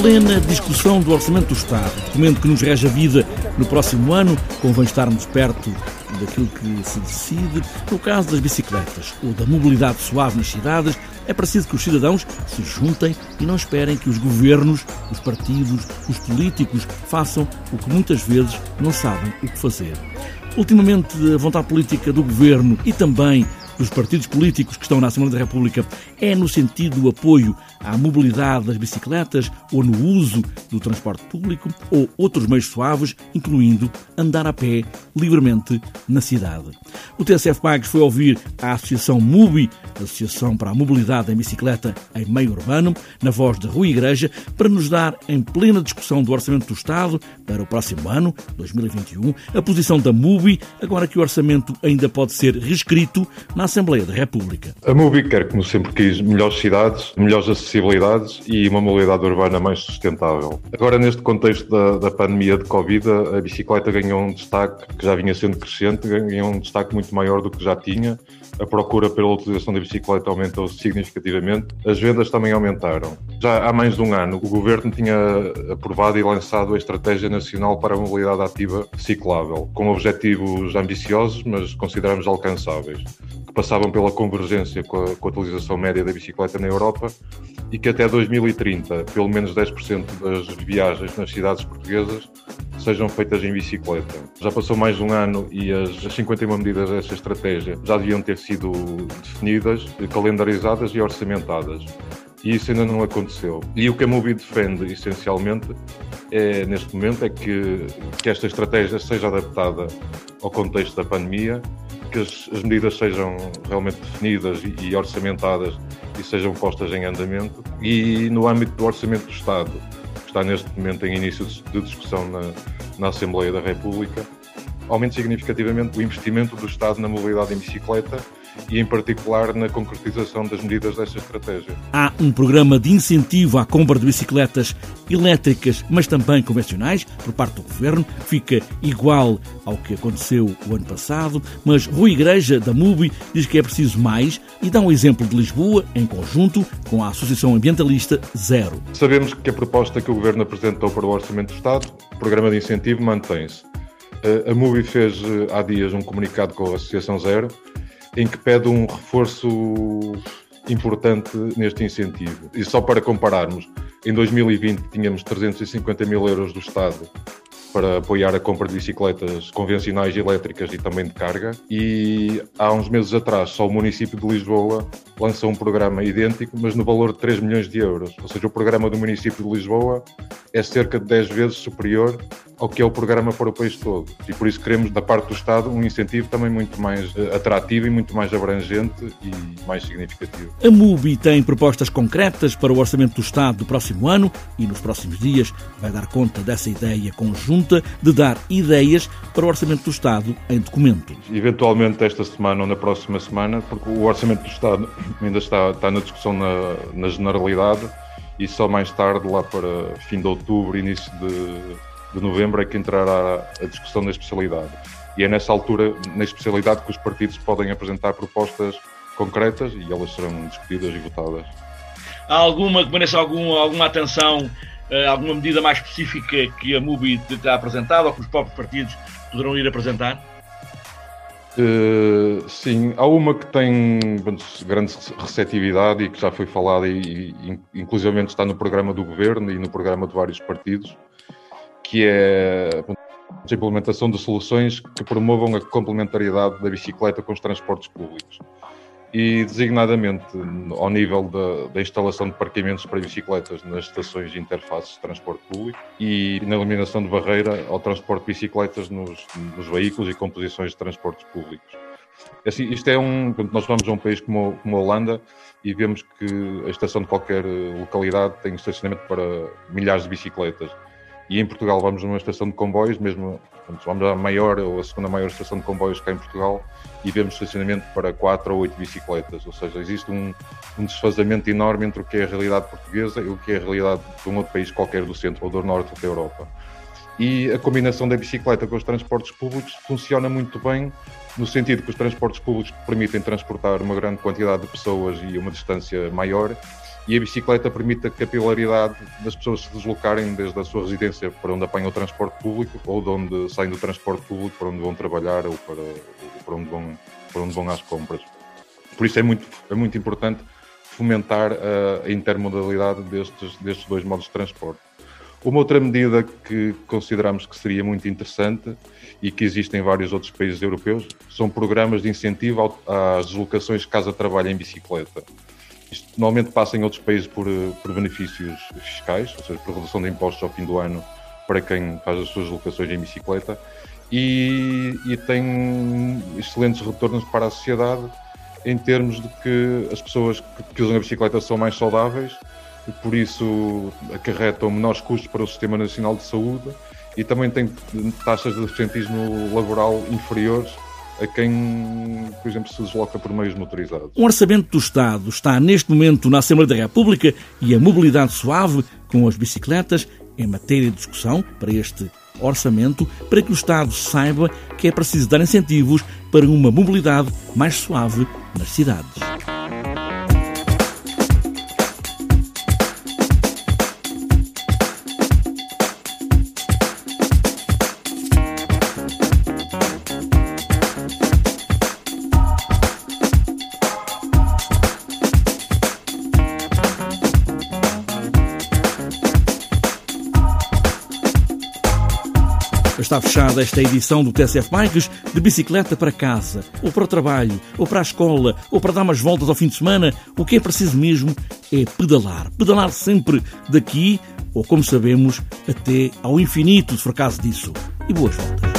plena discussão do Orçamento do Estado, documento que nos rege a vida no próximo ano, convém estarmos perto daquilo que se decide. No caso das bicicletas ou da mobilidade suave nas cidades, é preciso que os cidadãos se juntem e não esperem que os governos, os partidos, os políticos façam o que muitas vezes não sabem o que fazer. Ultimamente, a vontade política do governo e também dos partidos políticos que estão na Assembleia da República é no sentido do apoio à mobilidade das bicicletas ou no uso do transporte público ou outros meios suaves, incluindo andar a pé livremente na cidade. O TSF Pagos foi ouvir a Associação MUBI, Associação para a Mobilidade em Bicicleta em Meio Urbano, na voz de Rui Igreja, para nos dar, em plena discussão do Orçamento do Estado para o próximo ano, 2021, a posição da MUBI, agora que o orçamento ainda pode ser reescrito na Assembleia da República. A MUBI quer, como sempre quis, melhores cidades, melhores acessibilidades e uma mobilidade urbana mais sustentável. Agora, neste contexto da, da pandemia de Covid, a bicicleta ganhou um destaque que já vinha sendo crescente, ganhou um destaque muito maior do que já tinha. A procura pela utilização da bicicleta aumentou significativamente, as vendas também aumentaram. Já há mais de um ano, o governo tinha aprovado e lançado a Estratégia Nacional para a Mobilidade Ativa Ciclável, com objetivos ambiciosos, mas consideramos alcançáveis passavam pela convergência com a, com a, utilização média da bicicleta na Europa e que até 2030, pelo menos 10% das viagens nas cidades portuguesas sejam feitas em bicicleta. Já passou mais um ano e as 51 medidas dessa estratégia já deviam ter sido definidas, calendarizadas e orçamentadas. E isso ainda não aconteceu. E o que a Mobi defende, essencialmente, é, neste momento, é que, que esta estratégia seja adaptada ao contexto da pandemia que as, as medidas sejam realmente definidas e, e, orçamentadas e sejam postas em andamento. E no âmbito do Orçamento do Estado, que está neste momento em início de discussão na, na Assembleia da República, aumente significativamente o investimento do Estado na mobilidade em bicicleta e, em particular, na concretização das medidas dessa estratégia. Há um programa de incentivo à compra de bicicletas elétricas, mas também convencionais, por parte do Governo. Fica igual ao que aconteceu o ano passado, mas Rui Igreja, da MUBI, diz que é preciso mais e dá um exemplo de Lisboa, em conjunto com a Associação Ambientalista Zero. Sabemos que a proposta que o Governo apresentou para o Orçamento do Estado, o programa de incentivo, mantém-se. A MUBI fez eh, há dias um comunicado com a Associação Zero em que pede um reforço importante neste incentivo. E só para compararmos, em 2020 tínhamos 350 mil euros do Estado para apoiar a compra de bicicletas convencionais elétricas e também de carga. E há uns meses atrás, só o município de Lisboa lançou um programa idêntico, mas no valor de 3 milhões de euros. Ou seja, o programa do município de Lisboa é cerca de 10 vezes superior ao que é o programa para o país todo. E por isso queremos, da parte do Estado, um incentivo também muito mais eh, atrativo e muito mais abrangente e mais significativo. A MUBI tem propostas concretas para o orçamento do Estado do próximo ano e nos próximos dias vai dar conta dessa ideia conjunta de dar ideias para o orçamento do Estado em documento. Eventualmente esta semana ou na próxima semana, porque o orçamento do Estado ainda está, está na discussão na, na generalidade e só mais tarde, lá para fim de outubro, início de, de novembro, é que entrará a discussão da especialidade. E é nessa altura, na especialidade, que os partidos podem apresentar propostas concretas e elas serão discutidas e votadas. Há alguma que mereça algum, alguma atenção, eh, alguma medida mais específica que a MUBI terá apresentado ou que os próprios partidos poderão ir apresentar? Uh, sim, há uma que tem grande receptividade e que já foi falada e, e inclusive está no programa do governo e no programa de vários partidos, que é a implementação de soluções que promovam a complementariedade da bicicleta com os transportes públicos e designadamente ao nível da, da, instalação de parqueamentos para bicicletas nas estações de interfaces de transporte público e na eliminação de barreira ao transporte de bicicletas nos, nos veículos e composições de transportes públicos. Assim, isto é um. Nós vamos a um país como, como a Holanda e vemos que a estação de qualquer localidade tem estacionamento para milhares de bicicletas. E em Portugal vamos numa estação de comboios, mesmo vamos à maior ou a segunda maior estação de comboios cá em Portugal e vemos estacionamento para quatro ou oito bicicletas. Ou seja, existe um, um desfazamento enorme entre o que é a realidade portuguesa e o que é a realidade de um outro país qualquer do centro ou do norte da Europa. E a combinação da bicicleta com os transportes públicos funciona muito bem, no sentido que os transportes públicos permitem transportar uma grande quantidade de pessoas e uma distância maior e a bicicleta permite a capilaridade das pessoas se deslocarem desde a sua residência para onde apanham o transporte público ou de onde saem do transporte público para onde vão trabalhar ou para, ou para, onde, vão, para onde vão às compras. Por isso é muito, é muito importante fomentar a, a intermodalidade destes, destes dois modos de transporte. Uma outra medida que consideramos que seria muito interessante e que existe em vários outros países europeus são programas de incentivo às deslocações casa-trabalho em bicicleta. Isto normalmente passa em outros países por, por benefícios fiscais, ou seja, por redução de impostos ao fim do ano para quem faz as suas locações em bicicleta. E, e tem excelentes retornos para a sociedade em termos de que as pessoas que, que usam a bicicleta são mais saudáveis e por isso acarretam menores custos para o Sistema Nacional de Saúde e também tem taxas de absentismo laboral inferiores a quem, por exemplo, se desloca por meios motorizados. Um orçamento do Estado está neste momento na Assembleia da República e a mobilidade suave com as bicicletas é matéria de discussão para este orçamento para que o Estado saiba que é preciso dar incentivos para uma mobilidade mais suave nas cidades. Está fechada esta edição do TSF Bikes de bicicleta para casa, ou para o trabalho, ou para a escola, ou para dar umas voltas ao fim de semana. O que é preciso mesmo é pedalar. Pedalar sempre daqui, ou como sabemos, até ao infinito, se for caso disso. E boas voltas.